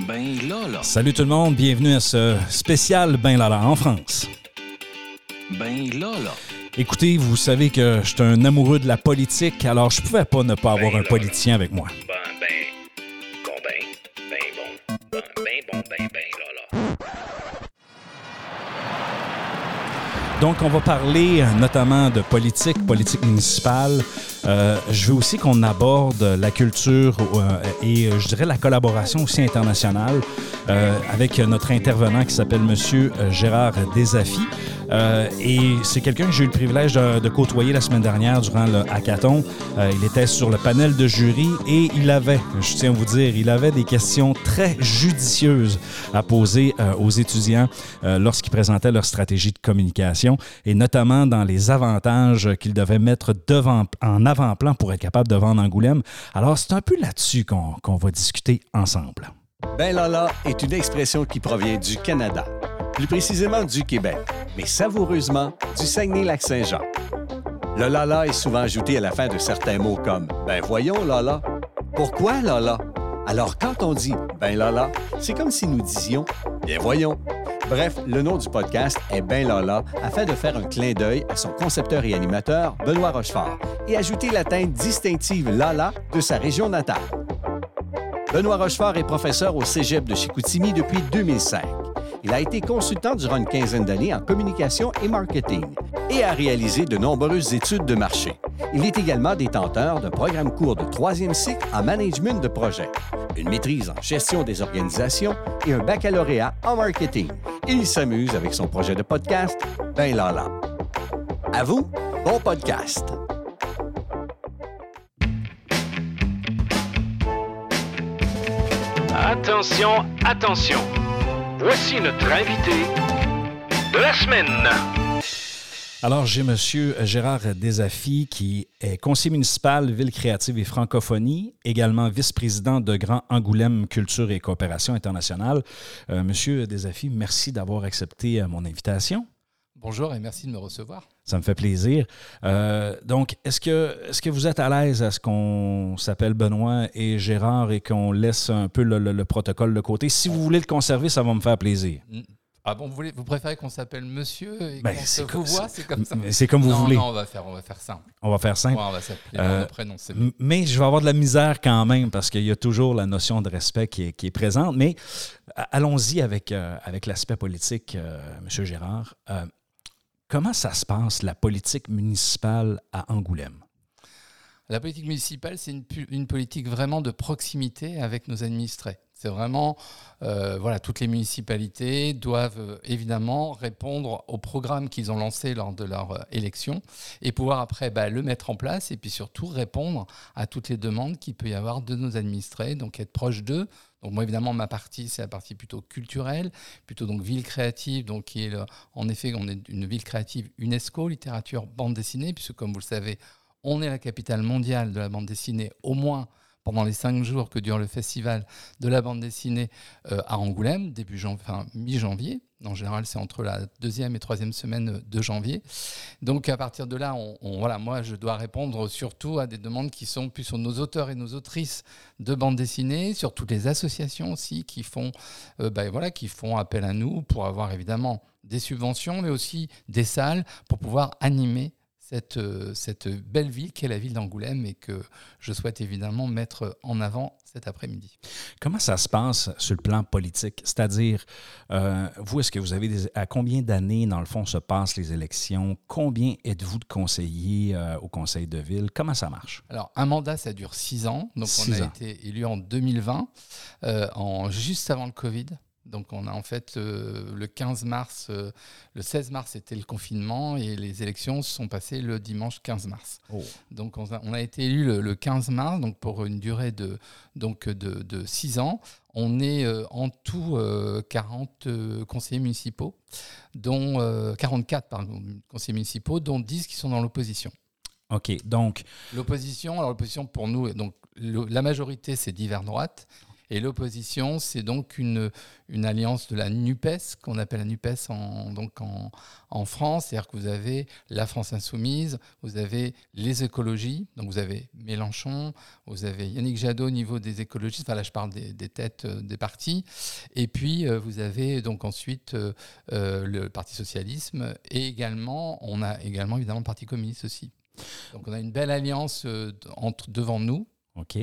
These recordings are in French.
Ben Lala. Salut tout le monde, bienvenue à ce spécial Ben Lala en France. Ben Lala. Écoutez, vous savez que je suis un amoureux de la politique, alors je pouvais pas ne pas avoir Ben un politicien avec moi. Ben, ben. Bon, ben. Ben bon. Ben, ben bon, ben, ben Lala. Donc, on va parler euh, notamment de politique, politique municipale. Euh, je veux aussi qu'on aborde la culture euh, et euh, je dirais la collaboration aussi internationale avec notre intervenant qui s'appelle Monsieur Gérard Desafi. Euh, et c'est quelqu'un que j'ai eu le privilège de, côtoyer la semaine dernière durant le hackathon. Euh, il était sur le panel de jury et il avait, je tiens à vous dire, il avait des questions très judicieuses à poser euh, aux étudiants lorsqu'ils présentaient leur stratégie de communication et notamment dans les avantages qu'ils devaient mettre en avant-plan pour être capable de vendre Angoulême. Alors, c'est un peu là-dessus qu'on qu'on va discuter ensemble. Ben Lala est une expression qui provient du Canada, plus précisément du Québec, mais savoureusement du Saguenay-Lac-Saint-Jean. Le Lala est souvent ajouté à la fin de certains mots comme Ben voyons Lala. Pourquoi Lala? Alors quand on dit Ben Lala, c'est comme si nous disions Bien voyons. Bref, le nom du podcast est Ben Lala afin de faire un clin d'œil à son concepteur et animateur, Benoît Rochefort, et ajouter la teinte distinctive Lala de sa région natale. Benoît Rochefort est professeur au Cégep de Chicoutimi depuis 2005. Il a été consultant durant une quinzaine d'années en communication et marketing et a réalisé de nombreuses études de marché. Il est également détenteur d'un programme court de troisième cycle en management de projet, une maîtrise en gestion des organisations et un baccalauréat en marketing. Il s'amuse avec son projet de podcast, Ben Lala. À vous, bon podcast! Attention, attention. Voici notre invité de la semaine. Alors, j'ai Monsieur Gérard Desafi, qui est conseiller municipal Ville créative et francophonie, également vice-président de Grand Angoulême Culture et coopération internationale. Euh, Monsieur Desafi, merci d'avoir accepté euh, mon invitation. Bonjour et merci de me recevoir. Ça me fait plaisir. Euh, donc, est-ce que, est que vous êtes à l'aise à ce qu'on s'appelle Benoît et Gérard et qu'on laisse un peu le, le- le protocole de côté? Si vous voulez le conserver, ça va me faire plaisir. Ah bon, vous, voulez, vous préférez qu'on s'appelle monsieur et Ben, qu'on c'est se comme voit, c'est comme ça C'est comme vous non, voulez. Non, on va faire, on va faire simple. On va faire simple. Ouais, on va s'appeler Euh, par nos prénoms, c'est mieux. M- Mais je vais avoir de la misère quand même parce qu'il y a toujours la notion de respect qui est, qui est présente. Mais allons-y avec, euh, avec l'aspect politique, euh, M. Gérard. Comment ça se passe, la politique municipale à Angoulême? La politique municipale, c'est une politique vraiment de proximité avec nos administrés. C'est vraiment, euh, voilà, toutes les municipalités doivent euh, évidemment répondre au programme qu'ils ont lancé lors de leur euh, élection et pouvoir après bah, le mettre en place et puis surtout répondre à toutes les demandes qu'il peut y avoir de nos administrés, donc être proche d'eux. Donc moi évidemment ma partie c'est la partie plutôt culturelle, plutôt donc ville créative, donc qui est en effet on est une ville créative UNESCO, littérature, bande dessinée, puisque comme vous le savez on est la capitale mondiale de la bande dessinée, au moins pendant les cinq jours que dure le festival de la bande dessinée euh, à Angoulême, début enfin, mi-janvier. En général, c'est entre la deuxième et troisième semaine de janvier. Donc, à partir de là, on, on- voilà, moi, je dois répondre surtout à des demandes qui sont plus sur nos auteurs et nos autrices de bande dessinée, sur toutes les associations aussi qui font, euh, ben voilà, qui font appel à nous pour avoir évidemment des subventions, mais aussi des salles pour pouvoir animer cette, euh, cette belle ville qu'est la ville d'Angoulême et que je souhaite évidemment mettre en avant cet après-midi. Comment ça se passe sur le plan politique? C'est-à-dire, euh, vous, est-ce que vous avez des, à combien d'années, dans le fond, se passent les élections? Combien êtes-vous de conseillers euh, au conseil de ville? Comment ça marche? Alors, un mandat, ça dure six ans. Donc, Six on a ans. été élu en 2020, euh, en, juste avant le Covid. Donc, on a en fait euh, le 15 mars, euh, le 16 mars, c'était le confinement et les élections se sont passées le dimanche 15 mars. Oh. Donc, on a, on a été élu le, le 15 mars, donc pour une durée de, donc de, de six ans. On est euh, en tout euh, 40 euh, conseillers municipaux, dont euh, 44 pardon, conseillers municipaux, dont 10 qui sont dans l'opposition. OK. Donc, L'opposition, alors l'opposition pour nous, donc le- la majorité c'est divers droite Et l'opposition, c'est donc une, alliance de la NUPES, qu'on appelle la NUPES en, France. C'est-à-dire que vous avez la France insoumise, vous avez les écologies, donc vous avez Mélenchon, vous avez Yannick Jadot au niveau des écologistes, enfin là je parle des, têtes euh, des partis, et puis euh, vous avez donc ensuite euh, le Parti socialisme, et également, on a également évidemment le Parti communiste aussi. Donc on a une belle alliance entre, devant nous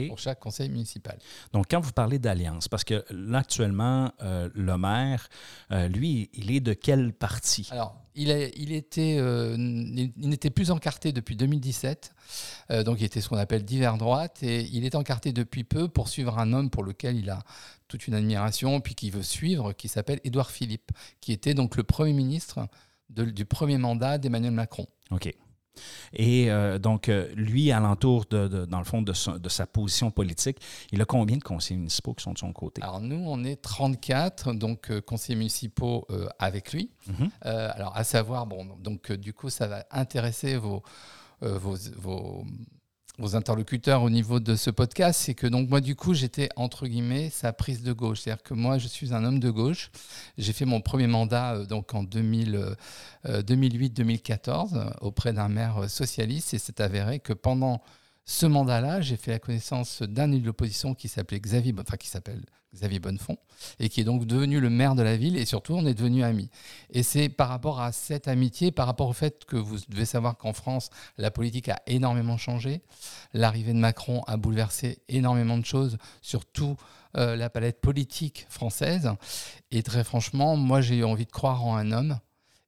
Pour chaque conseil municipal. Donc, quand vous parlez d'alliance, parce que là, actuellement, euh, le maire, euh, lui, il est de quel parti? Alors, il, est- il était, euh, il n'était plus encarté depuis 2017, euh, donc il était ce qu'on appelle divers droite, et il est encarté depuis peu pour suivre un homme pour lequel il a toute une admiration, puis qu'il veut suivre, qui s'appelle Édouard Philippe, qui était donc le Premier ministre de- du premier mandat d'Emmanuel Macron. OK. Et euh, donc, euh, lui, alentour, de, de- dans le fond, de, son- de sa position politique, il a combien de conseillers municipaux qui sont de son côté? Alors nous, on est 34 donc euh, conseillers municipaux avec lui. Mhm. Alors à savoir, bon, donc du coup, ça va intéresser vos, vos, vos, vos interlocuteurs au niveau de ce podcast, c'est que donc moi du coup, j'étais entre guillemets sa prise de gauche, c'est-à-dire que moi, je suis un homme de gauche. J'ai fait mon premier mandat euh, donc en 2000, euh, 2008-2014 euh, auprès d'un maire euh, socialiste, et c'est avéré que pendant ce mandat-là, j'ai fait la connaissance d'un élu de l'opposition qui s'appelait Xavier, enfin qui s'appelle Xavier Bonnefond, et qui est donc devenu le maire de la ville, et surtout on est devenus amis. Et c'est par rapport à cette amitié, par rapport au fait que vous devez savoir qu'en France, la politique a énormément changé. L'arrivée de Macron a bouleversé énormément de choses, surtout euh, la palette politique française. Et très franchement, moi j'ai eu envie de croire en un homme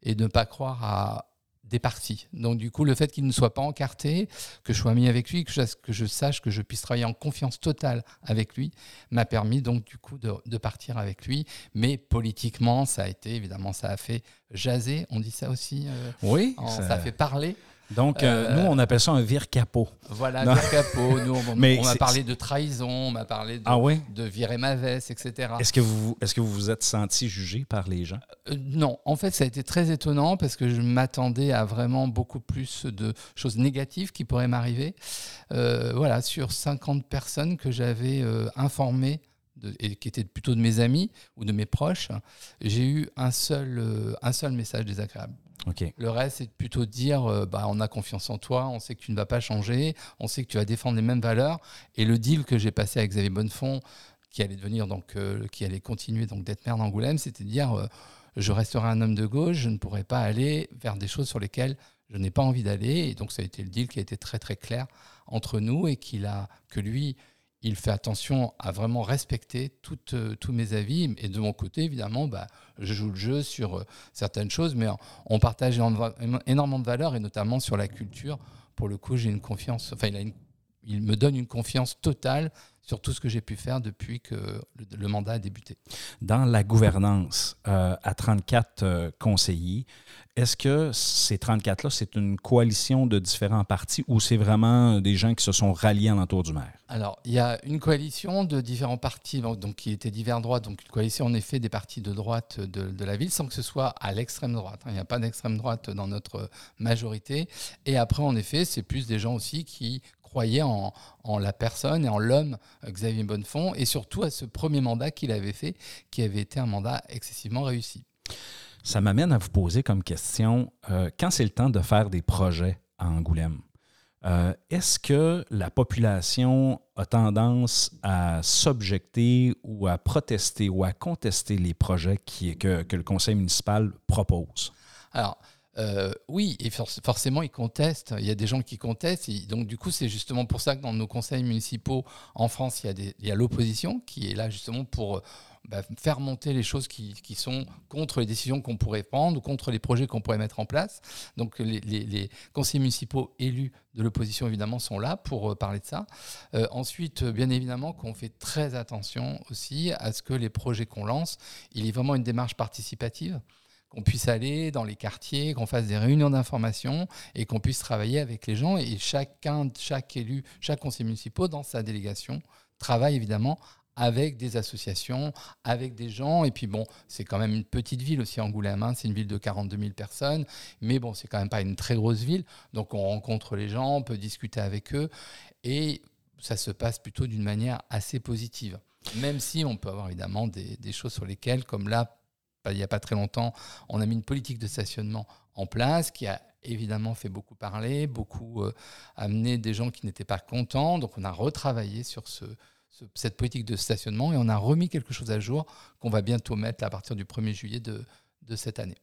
et de ne pas croire à des partis. Donc du coup, le fait qu'il ne soit pas encarté, que je sois ami avec lui, que je, que je sache que je puisse travailler en confiance totale avec lui, m'a permis donc du coup de, de partir avec lui. Mais politiquement, ça a été, évidemment, ça a fait jaser, on dit ça aussi, euh, Oui. en- ça- ça a fait parler. Donc, euh, Euh, nous, on appelle ça un vire capot. Voilà, Non. le capot, nous, on, Mais on m'a parlé de trahison, on m'a parlé de, Ah oui? de virer ma veste, etc. Est-ce que vous est-ce que vous vous êtes senti jugé par les gens? Euh, non, en fait, ça a été très étonnant parce que je m'attendais à vraiment beaucoup plus de choses négatives qui pourraient m'arriver. Euh, voilà, sur 50 personnes que j'avais informées de- et qui étaient plutôt de mes amis ou de mes proches, j'ai eu un seul, un seul message désagréable. Le reste, c'est plutôt de dire euh, bah, on a confiance en toi, on sait que tu ne vas pas changer, on sait que tu vas défendre les mêmes valeurs. Et le deal que j'ai passé avec Xavier Bonnefond, qui allait devenir donc, euh, qui allait continuer donc d'être maire d'Angoulême, c'était de dire euh, je resterai un homme de gauche, je ne pourrai pas aller vers des choses sur lesquelles je n'ai pas envie d'aller. Et donc, ça a été le deal qui a été très très clair entre nous et qu'il a, que lui, il fait attention à vraiment respecter euh, tous mes avis. Et de mon côté, évidemment, bah, je joue le jeu sur euh, certaines choses, mais on partage énormément de valeurs et notamment sur la culture. Pour le coup, j'ai une confiance, enfin, il, a une- il me donne une confiance totale sur tout ce que j'ai pu faire depuis que le, le mandat a débuté. Dans la gouvernance, euh, à 34 euh, conseillers, est-ce que ces 34-là, c'est une coalition de différents partis ou c'est vraiment des gens qui se sont ralliés alentour du maire? Alors, il y a une coalition de différents partis, donc, qui étaient divers droites, donc une coalition en effet des partis de droite de, de la ville, sans que ce soit à l'extrême droite. hein. Il n'y a pas d'extrême droite dans notre majorité. Et après, en effet, c'est plus des gens aussi qui croyaient en, en la personne et en l'homme euh, Xavier Bonnefond, et surtout à ce premier mandat qu'il avait fait, qui avait été un mandat excessivement réussi. Ça m'amène à vous poser comme question, euh, quand c'est le temps de faire des projets à Angoulême, euh, est-ce que la population a tendance à s'objecter ou à protester ou à contester les projets qui, que, que le conseil municipal propose? Alors, euh, oui, et for- forcément, ils contestent. Il y a des gens qui contestent. Donc, du coup, c'est justement pour ça que dans nos conseils municipaux en France, il y a, l'opposition qui est là justement pour euh, bah, faire monter les choses qui, sont contre les décisions qu'on pourrait prendre ou contre les projets qu'on pourrait mettre en place. Donc, les, les- les conseillers municipaux élus de l'opposition, évidemment, sont là pour euh, parler de ça. Ensuite, bien évidemment, qu'on fait très attention aussi à ce que les projets qu'on lance, il y ait vraiment une démarche participative qu'on puisse aller dans les quartiers, qu'on fasse des réunions d'information et qu'on puisse travailler avec les gens. Et chacun, chaque élu, chaque conseiller municipal dans sa délégation travaille évidemment avec des associations, avec des gens. Et puis bon, c'est quand même une petite ville aussi, Angoulême. hein. C'est une ville de 42 000 personnes. Mais bon, c'est quand même pas une très grosse ville. Donc on rencontre les gens, on peut discuter avec eux. Et ça se passe plutôt d'une manière assez positive. Même si on peut avoir évidemment des, des choses sur lesquelles, comme là, il n'y a pas très longtemps, on a mis une politique de stationnement en place qui a évidemment fait beaucoup parler, beaucoup euh, amené des gens qui n'étaient pas contents. Donc on a retravaillé sur ce, ce- cette politique de stationnement et on a remis quelque chose à jour qu'on va bientôt mettre à partir du 1er juillet de, cette année.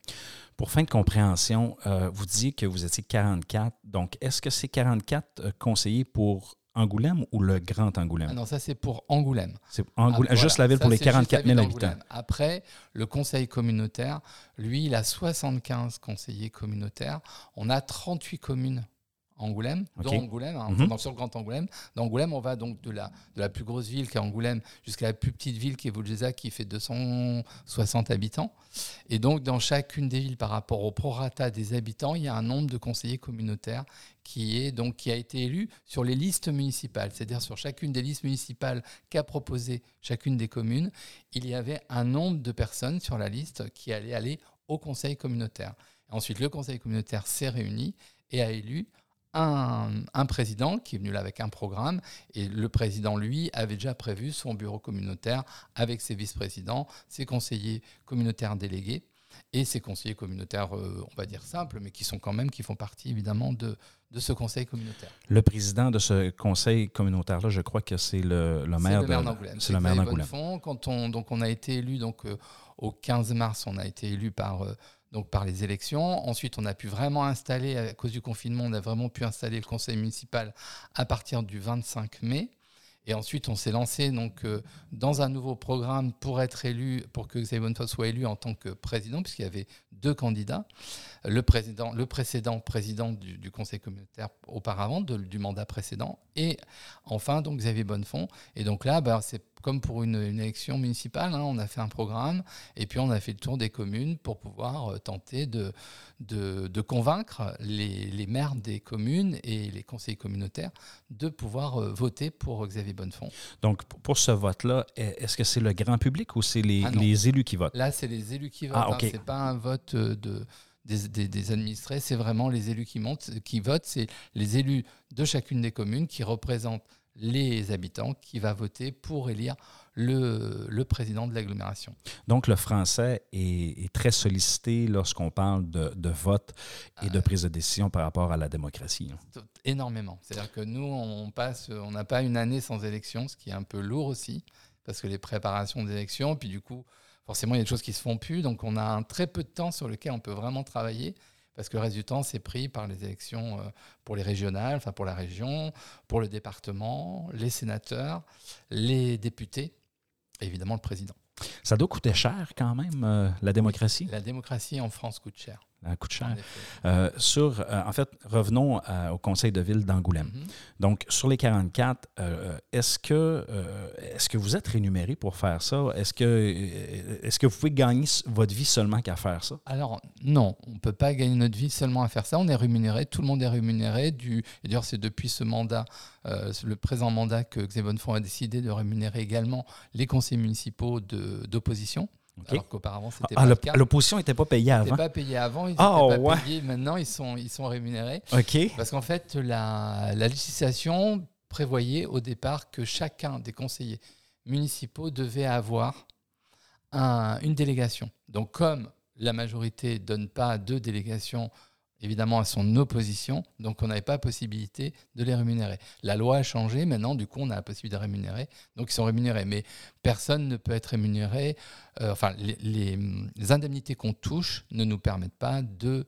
Pour fin de compréhension, euh, vous disiez que vous étiez 44. Donc, est-ce que c'est 44 euh, conseillers pour Angoulême ou le Grand Angoulême? Ah non, ça c'est pour Angoulême. c'est Angoulême, Ah, juste voilà. la ville Ça, pour les c'est juste 44 la ville 000 habitants. Après, le conseil communautaire, lui, il a 75 conseillers communautaires. On a 38 communes Angoulême, Ok. dont Angoulême, hein, Mhm. donc sur le Grand Angoulême. Dans Angoulême, on va donc de la, de la plus grosse ville qui est Angoulême jusqu'à la plus petite ville qui est Voulgeza qui fait 260 habitants. Et donc, dans chacune des villes, par rapport au prorata des habitants, il y a un nombre de conseillers communautaires qui, est, donc, qui a été élu sur les listes municipales. C'est-à-dire sur chacune des listes municipales qu'a proposé chacune des communes, il y avait un nombre de personnes sur la liste qui allaient aller au conseil communautaire. Ensuite, le conseil communautaire s'est réuni et a élu un, un président qui est venu là avec un programme. Et le président, lui, avait déjà prévu son bureau communautaire avec ses vice-présidents, ses conseillers communautaires délégués et ses conseillers communautaires, euh, on va dire simples, mais qui sont quand même, qui font partie évidemment de, de ce conseil communautaire. Le président de ce conseil communautaire-là, je crois que c'est le, le maire d'Angoulême. C'est le maire d'Angoulême. Quand on, donc on a été élu donc, euh, au 15 mars, on a été élu par, euh, donc par les élections. Ensuite, on a pu vraiment installer, à cause du confinement, on a vraiment pu installer le conseil municipal à partir du 25 mai. Et ensuite, on s'est lancé donc, euh, dans un nouveau programme pour être élu, pour que Xavier Bonnefond soit élu en tant que président, puisqu'il y avait deux candidats. Le, président, le précédent président du, conseil communautaire auparavant, du mandat précédent, et enfin donc Xavier Bonnefond. Et donc là, bah, c'est comme pour une, une élection municipale, hein, on a fait un programme et puis on a fait le tour des communes pour pouvoir euh, tenter de, de, de convaincre les, les maires des communes et les conseillers communautaires de pouvoir euh, voter pour Xavier Bonnefond. Donc, pour- ce vote-là, est- est-ce que c'est le grand public ou c'est les, Ah les élus qui votent? Là, c'est les élus qui votent. Ah, hein, ok. c'est pas un vote euh, de, des, des- des administrés, c'est vraiment les élus qui, montent, qui votent. C'est les élus de chacune des communes qui représentent les habitants qui va voter pour élire le, le président de l'agglomération. Donc, le français est, est très sollicité lorsqu'on parle de, de vote et de Euh, prise de décision par rapport à la démocratie. hein. Énormément. C'est-à-dire que nous, on passe, on n'a pas une année sans élection, ce qui est un peu lourd aussi, parce que les préparations des élections, puis du coup, forcément, il y a des choses qui se font plus, donc on a un très peu de temps sur lequel on peut vraiment travailler, parce que le reste du temps, c'est pris par les élections euh, pour les régionales, enfin pour la région, pour le département, les sénateurs, les députés, et évidemment le président. Ça doit coûter cher quand même, euh, la démocratie. La démocratie en France coûte cher. Ça coûte cher. Euh, sur, euh, en fait, revenons à- au conseil de ville d'Angoulême. Mhm. Donc, sur les 44, euh, est-ce que, euh, est-ce que vous êtes rémunéré pour faire ça? Est-ce que, euh, est-ce que vous pouvez gagner votre vie seulement qu'à faire ça? Alors non, on ne peut pas gagner notre vie seulement à faire ça. On est rémunéré, tout le monde est rémunéré. Du, et d'ailleurs, c'est depuis ce mandat, euh, le présent mandat, que Xavier Bonnefond a décidé de rémunérer également les conseils municipaux d'opposition. Alors qu'auparavant, c'était Ah, pas le- le cas. l'opposition n'était pas payée Ils n'étaient avant. pas payés avant, ils Ah, pas ouais. payés. Maintenant, ils sont, ils sont rémunérés. OK. Parce qu'en fait, la, la législation prévoyait au départ que chacun des conseillers municipaux devait avoir un- une délégation. Donc, comme la majorité ne donne pas deux délégations, évidemment, à son opposition, donc on n'avait pas possibilité de les rémunérer. La loi a changé, maintenant, du coup, on a la possibilité de rémunérer, donc ils sont rémunérés. Mais personne ne peut être rémunéré, euh, enfin, les, les- les indemnités qu'on touche ne nous permettent pas de,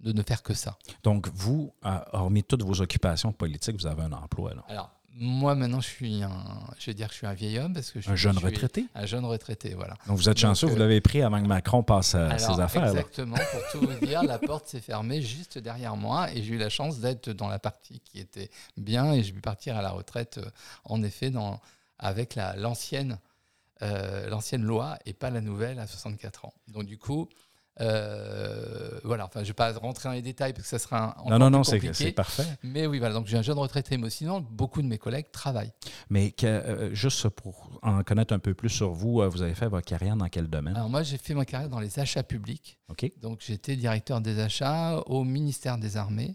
de ne faire que ça. Donc, vous, euh, hormis toutes vos occupations politiques, vous avez un emploi. là. Alors, moi, maintenant, je suis un, je vais dire que je suis un vieil homme parce que je suis Un jeune je suis retraité. Un jeune retraité, voilà. Donc, vous êtes Donc, chanceux, vous euh, l'avez pris avant que Macron passe à Alors, ses affaires. Exactement, pour tout vous dire, la porte s'est fermée juste derrière moi et j'ai eu la chance d'être dans la partie qui était bien et j'ai pu partir à la retraite, euh, en effet, dans, avec la- l'ancienne euh, l'ancienne loi et pas la nouvelle à 64 ans. Donc, du coup, euh, voilà, enfin, je ne vais pas rentrer dans les détails parce que ça sera un, Non, non, non, c'est parfait. Mais oui, voilà, donc j'ai un jeune retraité, mais sinon, beaucoup de mes collègues travaillent. Mais que, euh, juste pour en connaître un peu plus sur vous, euh, vous avez fait votre carrière dans quel domaine? Alors moi, j'ai fait ma carrière dans les achats publics. OK. Donc j'étais directeur des achats au ministère des Armées,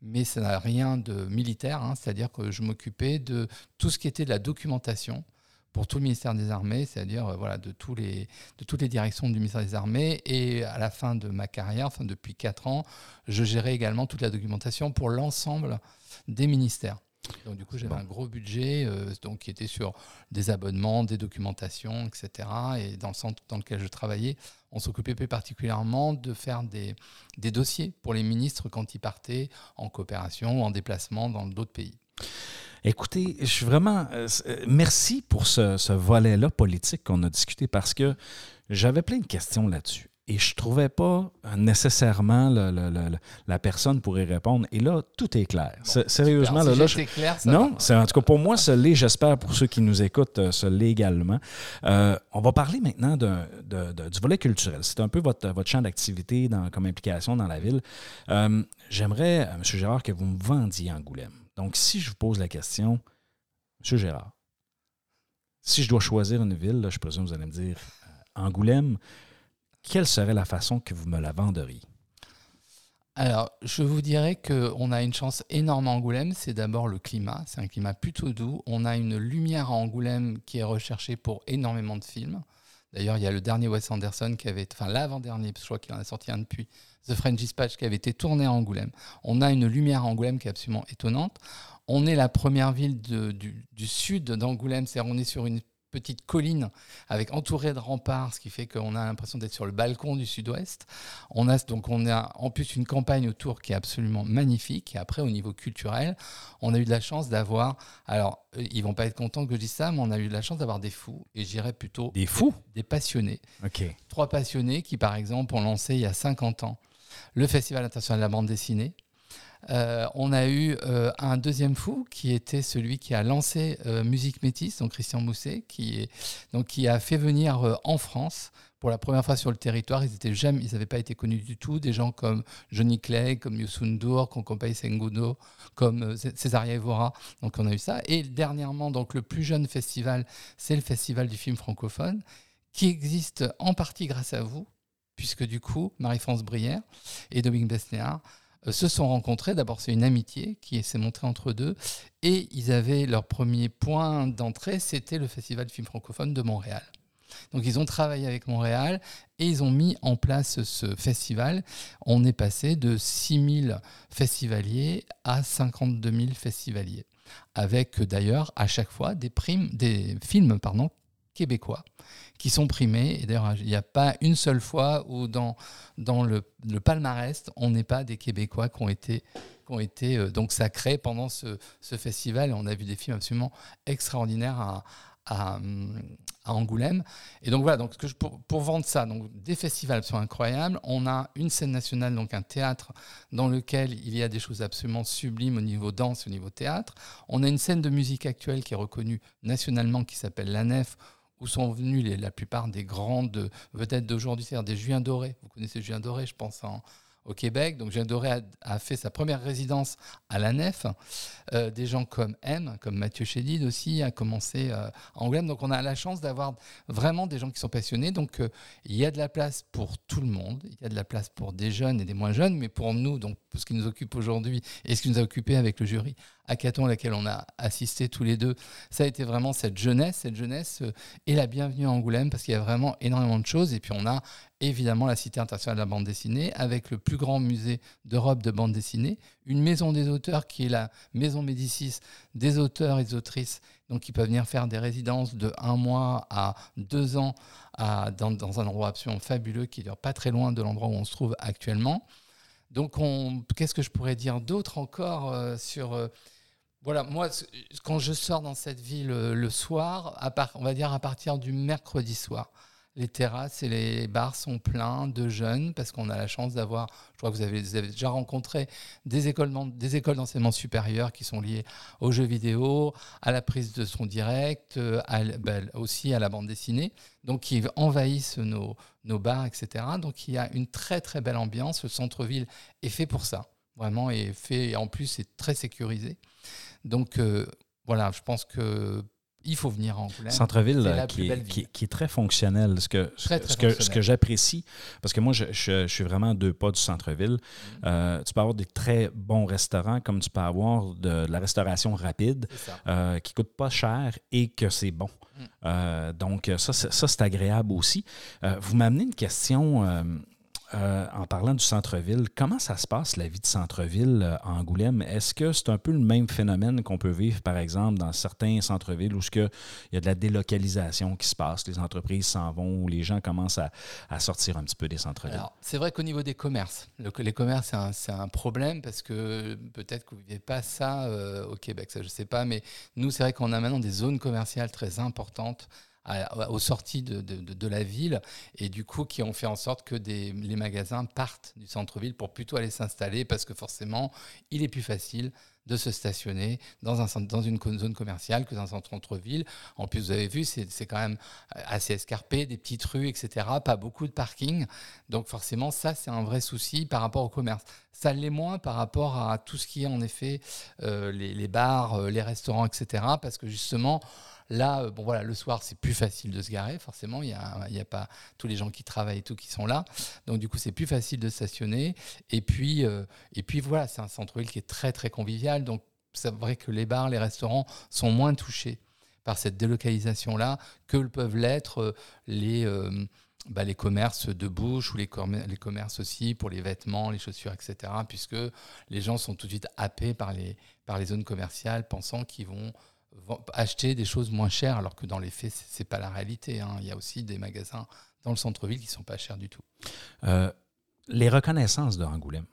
mais ça n'a rien de militaire, hein, c'est-à-dire que je m'occupais de tout ce qui était de la documentation pour tout le ministère des Armées, c'est-à-dire euh, voilà, de, tous les, de toutes les directions du ministère des Armées. Et à la fin de ma carrière, enfin depuis 4 ans, je gérais également toute la documentation pour l'ensemble des ministères. Donc du coup, j'avais un gros budget euh, donc, qui était sur des abonnements, des documentations, etc. Et dans le centre dans lequel je travaillais, on s'occupait plus particulièrement de faire des, des dossiers pour les ministres quand ils partaient en coopération ou en déplacement dans d'autres pays. Écoutez, je suis vraiment. euh, euh, merci pour ce, ce volet-là politique qu'on a discuté parce que j'avais plein de questions là-dessus. Et je trouvais pas nécessairement le- le- le- le- la personne pour y répondre. Et là, tout est clair. Sérieusement, là, si là, clair, ça non, c'est en tout cas pour moi, ce l'est, j'espère pour ceux qui nous écoutent, euh, ce l'est également. Euh, on va parler maintenant d'un- de- de- du volet culturel. C'est un peu votre, votre champ d'activité comme implication dans la ville. Euh, J'aimerais, M. Gérard, que vous me vendiez Angoulême. Donc, si je vous pose la question, M. Gérard, si je dois choisir une ville, je présume que vous allez me dire euh, Angoulême, quelle serait la façon que vous me la venderiez? Alors, je vous dirais qu'on a une chance énorme à Angoulême. C'est d'abord le climat. C'est un climat plutôt doux. On a une lumière à Angoulême qui est recherchée pour énormément de films. D'ailleurs, il y a le dernier Wes Anderson qui avait, enfin l'avant-dernier, je crois qu'il en a sorti un depuis, The French Dispatch, qui avait été tourné à Angoulême. On a une lumière à Angoulême qui est absolument étonnante. On est la première ville de- du, du sud d'Angoulême, c'est-à-dire on est sur une petite colline avec entourée de remparts, ce qui fait qu'on a l'impression d'être sur le balcon du sud-ouest. On a donc on a en plus une campagne autour qui est absolument magnifique. Et après, au niveau culturel, on a eu de la chance d'avoir. Alors, euh, ils vont pas être contents que je dise ça, mais on a eu de la chance d'avoir des fous et j'irais plutôt Des fous? des passionnés. OK. Trois passionnés qui, par exemple, ont lancé il y a 50 ans le Festival international de la bande dessinée. Euh, on a eu euh, un deuxième fou qui était celui qui a lancé euh, Musique Métis, donc Christian Mousset, qui, a fait venir en France pour la première fois sur le territoire. Ils n'avaient jamais, ils avaient pas été connus du tout. Des gens comme Johnny Clegg, comme Youssou N'Dour, Konkopai Sengodo, comme Cé- Césaria Evora. Donc on a eu ça. Et dernièrement, donc le plus jeune festival, c'est le Festival du film francophone, qui existe en partie grâce à vous, puisque du coup, Marie-France Brière et Dominique Besnéard euh, se sont rencontrés. D'abord, c'est une amitié qui s'est montrée entre deux. Et ils avaient leur premier point d'entrée, c'était le Festival du film francophone de Montréal. Donc, ils ont travaillé avec Montréal et ils ont mis en place ce festival. On est passé de 6 000 festivaliers à 52 000 festivaliers, avec d'ailleurs à chaque fois des, primes, des films pardon, québécois qui sont primés. Et d'ailleurs, il n'y a pas une seule fois où dans, dans le, le palmarès, on n'est pas des Québécois qui ont été, qui ont été euh, donc sacrés pendant ce, ce festival. Et on a vu des films absolument extraordinaires à, à, à Angoulême. Et donc voilà, donc pour, pour vendre ça, donc des festivals absolument incroyables. On a une scène nationale, donc un théâtre dans lequel il y a des choses absolument sublimes au niveau danse, au niveau théâtre. On a une scène de musique actuelle qui est reconnue nationalement, qui s'appelle La Nef, où sont venus la plupart des grandes vedettes d'aujourd'hui, c'est-à-dire des Julien Doré. Vous connaissez Julien Doré, je pense, en- au Québec. Donc Julien Doré a, fait sa première résidence à la Nef. Euh, des gens comme M, comme Mathieu Chédid aussi, a commencé euh, à Angoulême. Donc on a la chance d'avoir vraiment des gens qui sont passionnés. Donc euh, il y a de la place pour tout le monde. Il y a de la place pour des jeunes et des moins jeunes. Mais pour nous, donc ce qui nous occupe aujourd'hui et ce qui nous a occupé avec le jury hackathon à laquelle on a assisté tous les deux, ça a été vraiment cette jeunesse. Cette jeunesse euh, est la bienvenue à Angoulême parce qu'il y a vraiment énormément de choses. Et puis on a évidemment la Cité internationale de la bande dessinée avec le plus grand musée d'Europe de bande dessinée, une maison des auteurs qui est la maison Médicis des auteurs et des autrices, donc qui peuvent venir faire des résidences de un mois à deux ans dans, un endroit absolument fabuleux qui est pas très loin de l'endroit où on se trouve actuellement. Donc, on- qu'est-ce que je pourrais dire d'autre encore euh, sur euh, voilà, moi, quand je sors dans cette ville euh, le soir, à part, on va dire à partir du mercredi soir, les terrasses et les bars sont pleins de jeunes parce qu'on a la chance d'avoir, je crois que vous avez, déjà rencontré des écoles, des écoles d'enseignement supérieur qui sont liées aux jeux vidéo, à la prise de son direct, euh, ben, aussi à la bande dessinée, donc qui envahissent nos, nos bars, etc. Donc il y a une très très belle ambiance. Le centre-ville est fait pour ça, vraiment, et fait, et en plus c'est très sécurisé. Donc euh, voilà, je pense que il faut venir à Angoulême. Centre-ville euh, qui, est- belle qui, ville. qui est très fonctionnel. Ce que, ce, Très, que- très ce que, ce fonctionnel. que j'apprécie, parce que moi, je, je- je suis vraiment à deux pas du centre-ville. Mm-hmm. Euh, tu peux avoir des très bons restaurants, comme tu peux avoir de, de la restauration rapide, euh, qui coûte pas cher et que c'est bon. Mm. Euh, donc, ça, c'est- ça, c'est agréable aussi. Vous m'amenez une question euh, en parlant du centre-ville. Comment ça se passe, la vie de centre-ville euh, à Angoulême? Est-ce que c'est un peu le même phénomène qu'on peut vivre, par exemple, dans certains centres-villes où il y a de la délocalisation qui se passe, les entreprises s'en vont, les gens commencent à, sortir un petit peu des centres-villes? C'est vrai qu'au niveau des commerces, le- les commerces, c'est un, c'est un problème parce que peut-être que vous ne vivez pas ça euh, au Québec, ça je ne sais pas, mais nous, c'est vrai qu'on a maintenant des zones commerciales très importantes aux sorties de, de- la ville et du coup qui ont fait en sorte que des, les magasins partent du centre-ville pour plutôt aller s'installer parce que forcément, il est plus facile de se stationner dans, un, dans une zone commerciale que dans un centre-ville. En plus, vous avez vu, c'est quand même assez escarpé, des petites rues, etc. Pas beaucoup de parking. Donc forcément, ça, c'est un vrai souci par rapport au commerce. Ça l'est moins par rapport à tout ce qui est en effet euh, les, les bars, euh, les restaurants, etc. Parce que justement, là, euh, bon voilà, le soir, c'est plus facile de se garer. Forcément, il n'y a, y a pas tous les gens qui travaillent et tout qui sont là. Donc du coup, c'est plus facile de stationner. Et puis, euh, et puis voilà, c'est un centre-ville qui est très très convivial. Donc c'est vrai que les bars, les restaurants sont moins touchés par cette délocalisation-là que le peuvent l'être euh, les, bah, les commerces de bouche ou les, les commerces aussi pour les vêtements, les chaussures, etc. Puisque les gens sont tout de suite happés par les, par les zones commerciales, pensant qu'ils vont acheter des choses moins chères, alors que dans les faits, c'est c'est pas la réalité. hein. Il y a aussi des magasins dans le centre-ville qui sont pas chers du tout. Euh, les reconnaissances de Angoulême.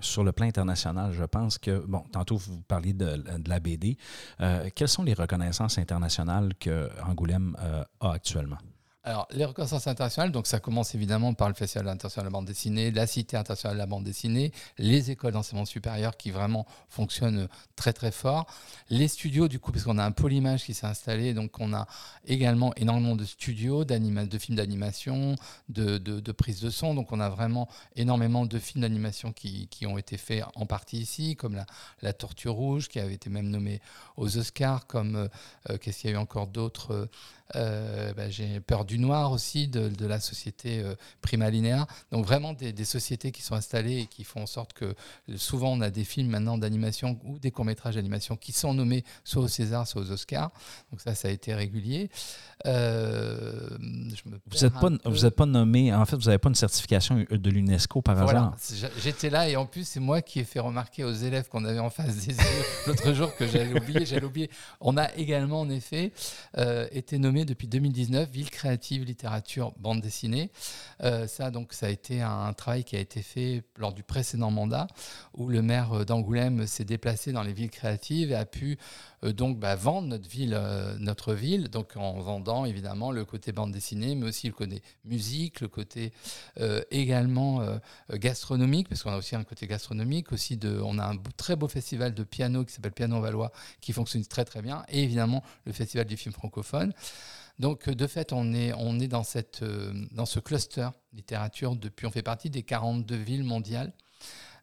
Sur le plan international, je pense que, bon, tantôt vous parliez de, de la BD. Euh, quelles sont les reconnaissances internationales que Angoulême euh, a actuellement? Alors, les reconnaissances internationales, donc ça commence évidemment par le Festival international de la bande dessinée, la Cité internationale de la bande dessinée, les écoles d'enseignement supérieur qui vraiment fonctionnent très très fort, les studios du coup, parce qu'on a un pôle image qui s'est installé, donc on a également énormément de studios, de films d'animation, de, de, de prise de son, donc on a vraiment énormément de films d'animation qui, qui ont été faits en partie ici, comme la, la Tortue Rouge, qui avait été même nommée aux Oscars, comme euh, euh, qu'est-ce qu'il y a eu encore d'autres euh, bah, j'ai Peur du Noir aussi, de, de la société euh, Prima Linéa. Donc vraiment des, des sociétés qui sont installées et qui font en sorte que euh, souvent on a des films maintenant d'animation ou des courts-métrages d'animation qui sont nommés soit au César, soit aux Oscars. Donc ça, ça a été régulier. Euh, je me Vous n'êtes pas, vous êtes pas nommé, en fait, vous n'avez pas une certification de l'UNESCO par Voilà, hasard? j'étais là et en plus c'est moi qui ai fait remarquer aux élèves qu'on avait en face des yeux l'autre jour que j'allais oublier, j'allais oublier. On a également en effet euh, été nommé depuis 2019 ville créative littérature bande dessinée. Euh, ça donc ça a été un travail qui a été fait lors du précédent mandat où le maire d'Angoulême s'est déplacé dans les villes créatives et a pu donc bah, vendre notre ville, euh, notre ville, donc en vendant évidemment le côté bande dessinée, mais aussi le côté musique, le côté euh, également euh, euh, gastronomique, parce qu'on a aussi un côté gastronomique, aussi on a un très beau festival de piano qui s'appelle Piano Valois, qui fonctionne très très bien, et évidemment le festival du film francophone. Donc euh, de fait, on est, dans, euh, dans ce cluster littérature depuis, on fait partie des 42 villes mondiales.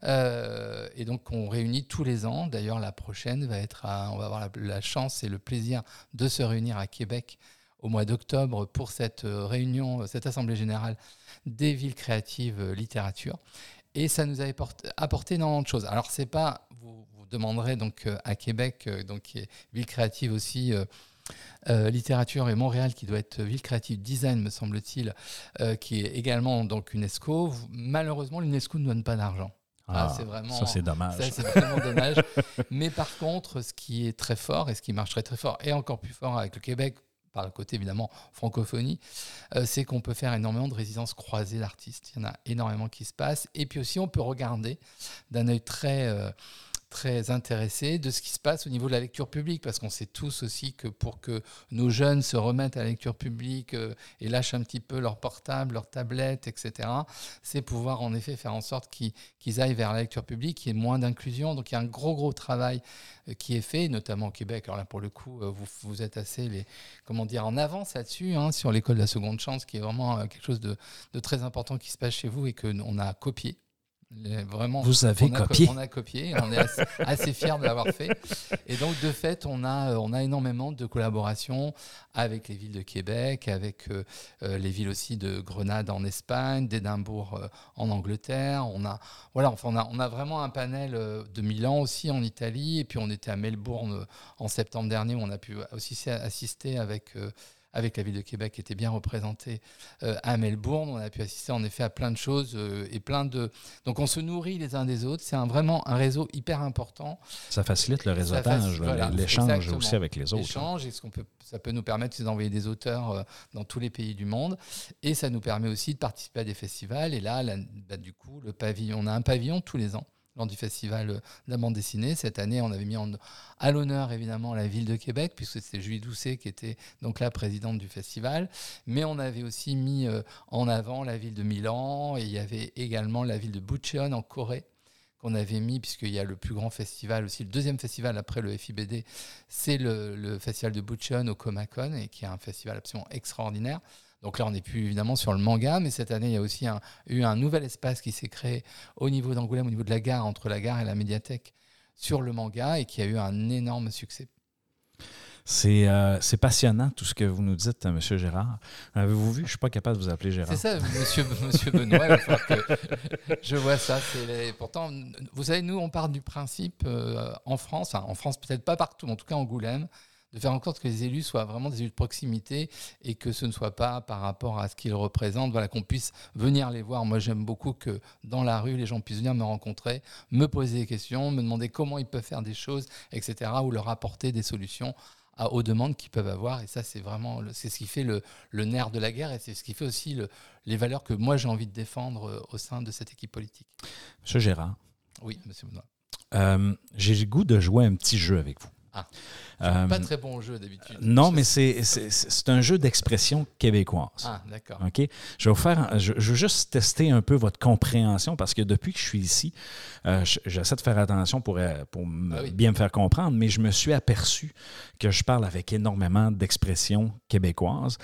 Euh, et donc on réunit tous les ans. D'ailleurs, la prochaine va être, à- on va avoir la, chance et le plaisir de se réunir à Québec au mois d'octobre pour cette euh, réunion, cette assemblée générale des villes créatives euh, littérature. Et ça nous a apporté, énormément de choses. Alors c'est pas, vous, demanderez donc à Québec, donc qui est ville créative aussi. littérature et Montréal qui doit être ville créative design me semble-t-il qui est également donc UNESCO malheureusement l'UNESCO ne donne pas d'argent Ah, c'est vraiment- Ça, c'est dommage. ça, c'est vraiment dommage. Mais par contre, ce qui est très fort et ce qui marche très très fort, et encore plus fort avec le Québec, par le côté évidemment francophonie, euh, c'est qu'on peut faire énormément de résidences croisées d'artistes. Il y en a énormément qui se passent. Et puis aussi, on peut regarder d'un œil très, euh, très intéressé de ce qui se passe au niveau de la lecture publique, parce qu'on sait tous aussi que pour que nos jeunes se remettent à la lecture publique euh, et lâchent un petit peu leur portable, leur tablette, etc., c'est pouvoir en effet faire en sorte qu'ils aillent vers la lecture publique, qu'il y ait moins d'inclusion. Donc il y a un gros, gros travail euh, qui est fait, notamment au Québec. Alors là, pour le coup, euh, vous, vous êtes assez, comment dire, en avance là-dessus, hein, sur l'école de la seconde chance, qui est vraiment quelque chose de, de très important qui se passe chez vous et qu'on a copié. Les- Vraiment. Vous avez on a co- copié. On a copié. On est assez, assez fiers de l'avoir fait. Et donc, de fait, on a, euh, on a énormément de collaborations avec les villes de Québec, avec euh, euh, les villes aussi de Grenade en Espagne, d'Édimbourg euh, en Angleterre. On a, voilà, enfin, on a, on a vraiment un panel euh, de Milan aussi en Italie. Et puis, on était à Melbourne en septembre dernier où on a pu aussi assister avec. Avec la ville de Québec qui était bien représentée euh, à Melbourne. On a pu assister en effet à plein de choses euh, et plein de. Donc on se nourrit les uns des autres. C'est un, vraiment un réseau hyper important. Ça facilite le réseautage, voilà, l'échange aussi avec les autres. L'échange, et ce qu'on peut, ça peut nous permettre d'envoyer des auteurs euh, dans tous les pays du monde. Et ça nous permet aussi de participer à des festivals. Et là, là, bah, du coup, le pavillon, on a un pavillon tous les ans lors du festival de la bande dessinée. Cette année, on avait mis à l'honneur évidemment la ville de Québec, puisque c'était Julie Doucet qui était donc la présidente du festival. Mais on avait aussi mis euh, en avant la ville de Milan et il y avait également la ville de Bucheon en Corée qu'on avait mis, puisqu'il y a le plus grand festival aussi, le deuxième festival après le FIBD, c'est le, festival de Bucheon au Comic-Con, et qui est un festival absolument extraordinaire. Donc là, on n'est plus évidemment sur le manga, mais cette année, il y a aussi un- eu un nouvel espace qui s'est créé au niveau d'Angoulême, au niveau de la gare, entre la gare et la médiathèque, sur le manga, et qui a eu un énorme succès. C'est euh, passionnant tout ce que vous nous dites, euh, Monsieur Gérard. Avez-vous vu? Je ne suis pas capable de vous appeler Gérard. C'est ça, monsieur, monsieur Benoît, que je vois ça. les- Pourtant, vous savez, nous, on part du principe euh, en France, enfin, en France peut-être pas partout, mais en tout cas en Angoulême, de faire en sorte que les élus soient vraiment des élus de proximité et que ce ne soit pas par rapport à ce qu'ils représentent, voilà, qu'on puisse venir les voir. Moi, j'aime beaucoup que dans la rue, les gens puissent venir me rencontrer, me poser des questions, me demander comment ils peuvent faire des choses, etc., ou leur apporter des solutions à- aux demandes qu'ils peuvent avoir. Et ça, c'est vraiment c'est ce qui fait le, le nerf de la guerre et c'est ce qui fait aussi le- les valeurs que moi j'ai envie de défendre euh, au sein de cette équipe politique. Monsieur Gérard, Oui, monsieur Benoît. euh, j'ai le goût de jouer un petit jeu avec vous. Ah. Euh, Pas très bon jeu d'habitude. non, Je mais c'est un jeu d'expression québécoise. Ah, d'accord. OK? Je vais vous faire, je, je veux juste tester un peu votre compréhension parce que depuis que je suis ici, euh, je- j'essaie de faire attention pour, euh, pour Ah oui. bien me faire comprendre, mais je me suis aperçu que je parle avec énormément d'expressions québécoises.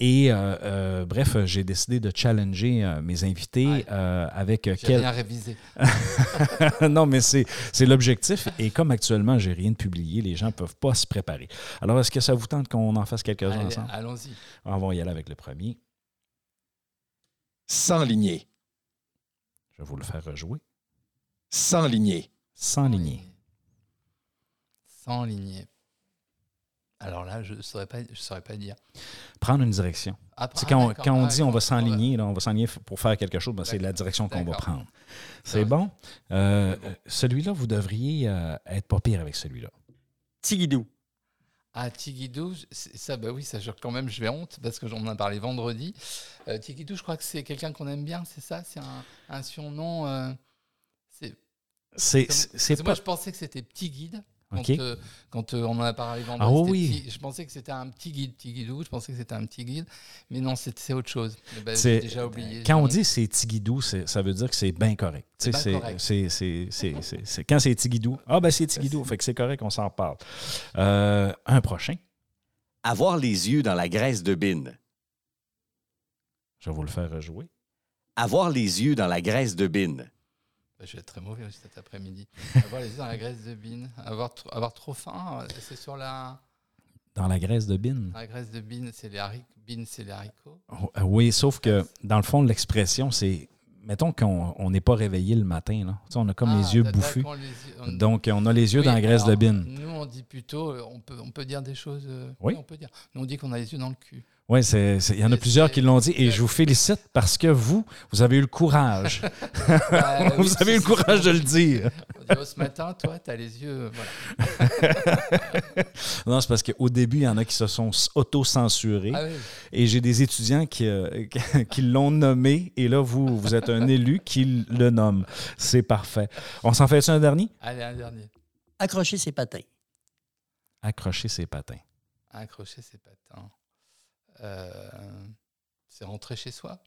Et euh, euh, bref, j'ai décidé de challenger euh, mes invités Ouais. euh, avec euh, J'ai quel- rien révisé. non, mais c'est l'objectif. Et comme actuellement, j'ai rien de publié, les gens ne peuvent pas se préparer. Alors, est-ce que ça vous tente qu'on en fasse quelques-uns ensemble? Allons-y. On va y aller avec le premier. S'enligner. Je vais vous le faire rejouer. S'enligner. Sans ligner. Sans lignée. Alors là, je ne saurais, pas- je saurais pas dire. Prendre une direction. Après- C'est ah, quand, on- d'accord. quand on Ah, dit on va s'enligner, là, on va s'enligner pour faire quelque chose, ben, c'est la direction qu'on va prendre. C'est bon? Euh, celui-là, vous devriez euh, être pas pire avec celui-là. Tigidou. Ah, Tigidou, ça, bah oui, ça, je- quand même, je vais honte parce que j'en en a parlé vendredi. Euh, Tigidou, je crois que c'est quelqu'un qu'on aime bien, c'est ça? C'est un, un surnom. euh, c'est que pas. Moi, je pensais que c'était petit guide. Quand, euh, quand euh, on en a parlé vendredi, Ah oui. petit- je pensais que c'était un petit guide, petit guidou. Je pensais que c'était un petit guide, mais non, c'est autre chose. Eh ben, C'est- J'ai déjà oublié. Quand on dit c'est Tigidou, c'est- ça veut dire que c'est bien correct. C'est c'est- Quand c'est Tigidou, ah ben c'est Tigidou, fait que c'est correct, on s'en parle. Euh, un prochain, Avoir les yeux dans la graisse de bine. je vais vous le faire rejouer. Avoir les yeux dans la graisse de bine. Ben, je vais être très mauvais aussi cet après-midi. avoir les yeux dans la graisse de bine, avoir, tr- avoir trop faim, euh, c'est sur la, Dans la graisse de bine. la graisse de bine, c'est les haricots. Bine, c'est les haricots. Oh, euh, Oui, sauf que dans le fond, l'expression, c'est. Mettons qu'on on n'est pas réveillé le matin, là. Tu sais, on a comme Ah, les yeux bouffus. on les yeux- on- Donc, on a les yeux Oui, dans la graisse de bine. Nous, on dit plutôt, euh, on peut, on peut dire des choses. euh, Oui. on peut dire. Nous, on dit qu'on a les yeux dans le cul. Oui, il y en a plusieurs qui l'ont dit et je vous félicite parce que vous, vous avez eu le courage. Oui, vous avez eu le courage de le dire. Ce matin, toi, tu as les yeux. euh, Voilà. Non, c'est parce qu'au début, il y en a qui se sont auto-censurés Ah oui. et j'ai des étudiants qui, euh, qui l'ont nommé et là, vous, vous êtes un élu qui le nomme. C'est parfait. On s'en fait un dernier? Allez, un dernier. accrocher ses patins. Accrocher ses patins. Accrocher ses patins. Euh, c'est rentrer chez soi.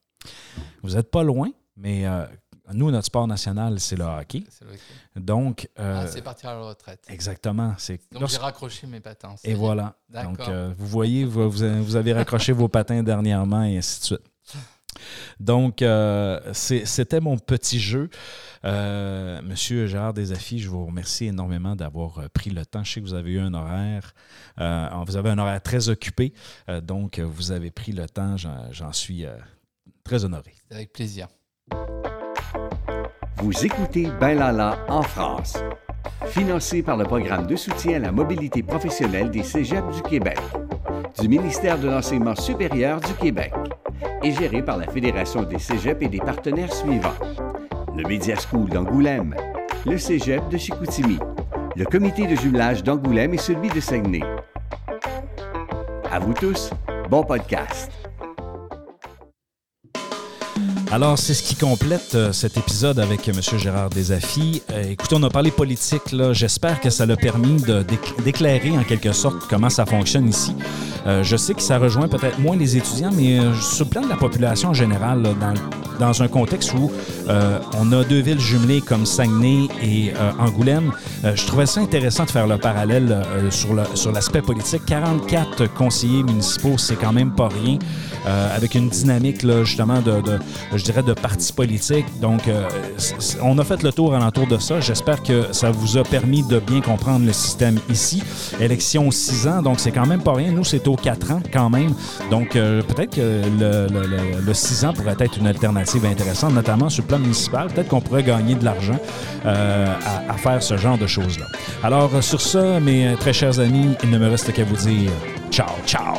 Vous n'êtes pas loin, mais euh, nous, notre sport national, c'est le hockey. C'est le hockey. Donc, euh, Ah, c'est partir à la retraite. exactement. C'est Donc lorsque- j'ai raccroché mes patins. Et voilà. Donc, euh, vous voyez, vous, vous avez raccroché vos patins dernièrement et ainsi de suite. Donc, euh, c'était mon petit jeu. Euh, Monsieur Gérard Desafis, je vous remercie énormément d'avoir euh, pris le temps. Je sais que vous avez eu un horaire, euh, vous avez un horaire très occupé, euh, donc vous avez pris le temps. J'en j'en suis euh, très honoré. Avec plaisir. Vous écoutez Ben Lala en France, financé par le programme de soutien à la mobilité professionnelle des Cégeps du Québec, du ministère de l'Enseignement supérieur du Québec et géré par la Fédération des Cégeps et des partenaires suivants. Le Media School d'Angoulême, le Cégep de Chicoutimi, le comité de jumelage d'Angoulême et celui de Saguenay. À vous tous, bon podcast. Alors, c'est ce qui complète euh, cet épisode avec M. Gérard Desafis. Euh, écoutez, on a parlé politique, là. J'espère que ça l'a permis d'éclairer en quelque sorte comment ça fonctionne ici. Euh, je sais que ça rejoint peut-être moins les étudiants, mais sur le plan de la population en général, là, dans, dans un contexte où on a deux villes jumelées comme Saguenay et Angoulême, je trouvais ça intéressant de faire le parallèle sur le- sur l'aspect politique. 44 conseillers municipaux, c'est quand même pas rien, avec une dynamique là, justement de, de- je dirais, de partis politiques. Donc, euh, on a fait le tour alentour de ça. J'espère que ça vous a permis de bien comprendre le système ici. Élection 6 ans, donc c'est quand même pas rien. Nous, c'est aux 4 ans quand même. Donc, euh, peut-être que le, le, le- le 6 ans pourrait être une alternative intéressante, notamment sur le plan municipal. Peut-être qu'on pourrait gagner de l'argent euh, à, à faire ce genre de choses-là. Alors, sur ça, mes très chers amis, il ne me reste qu'à vous dire ciao, ciao!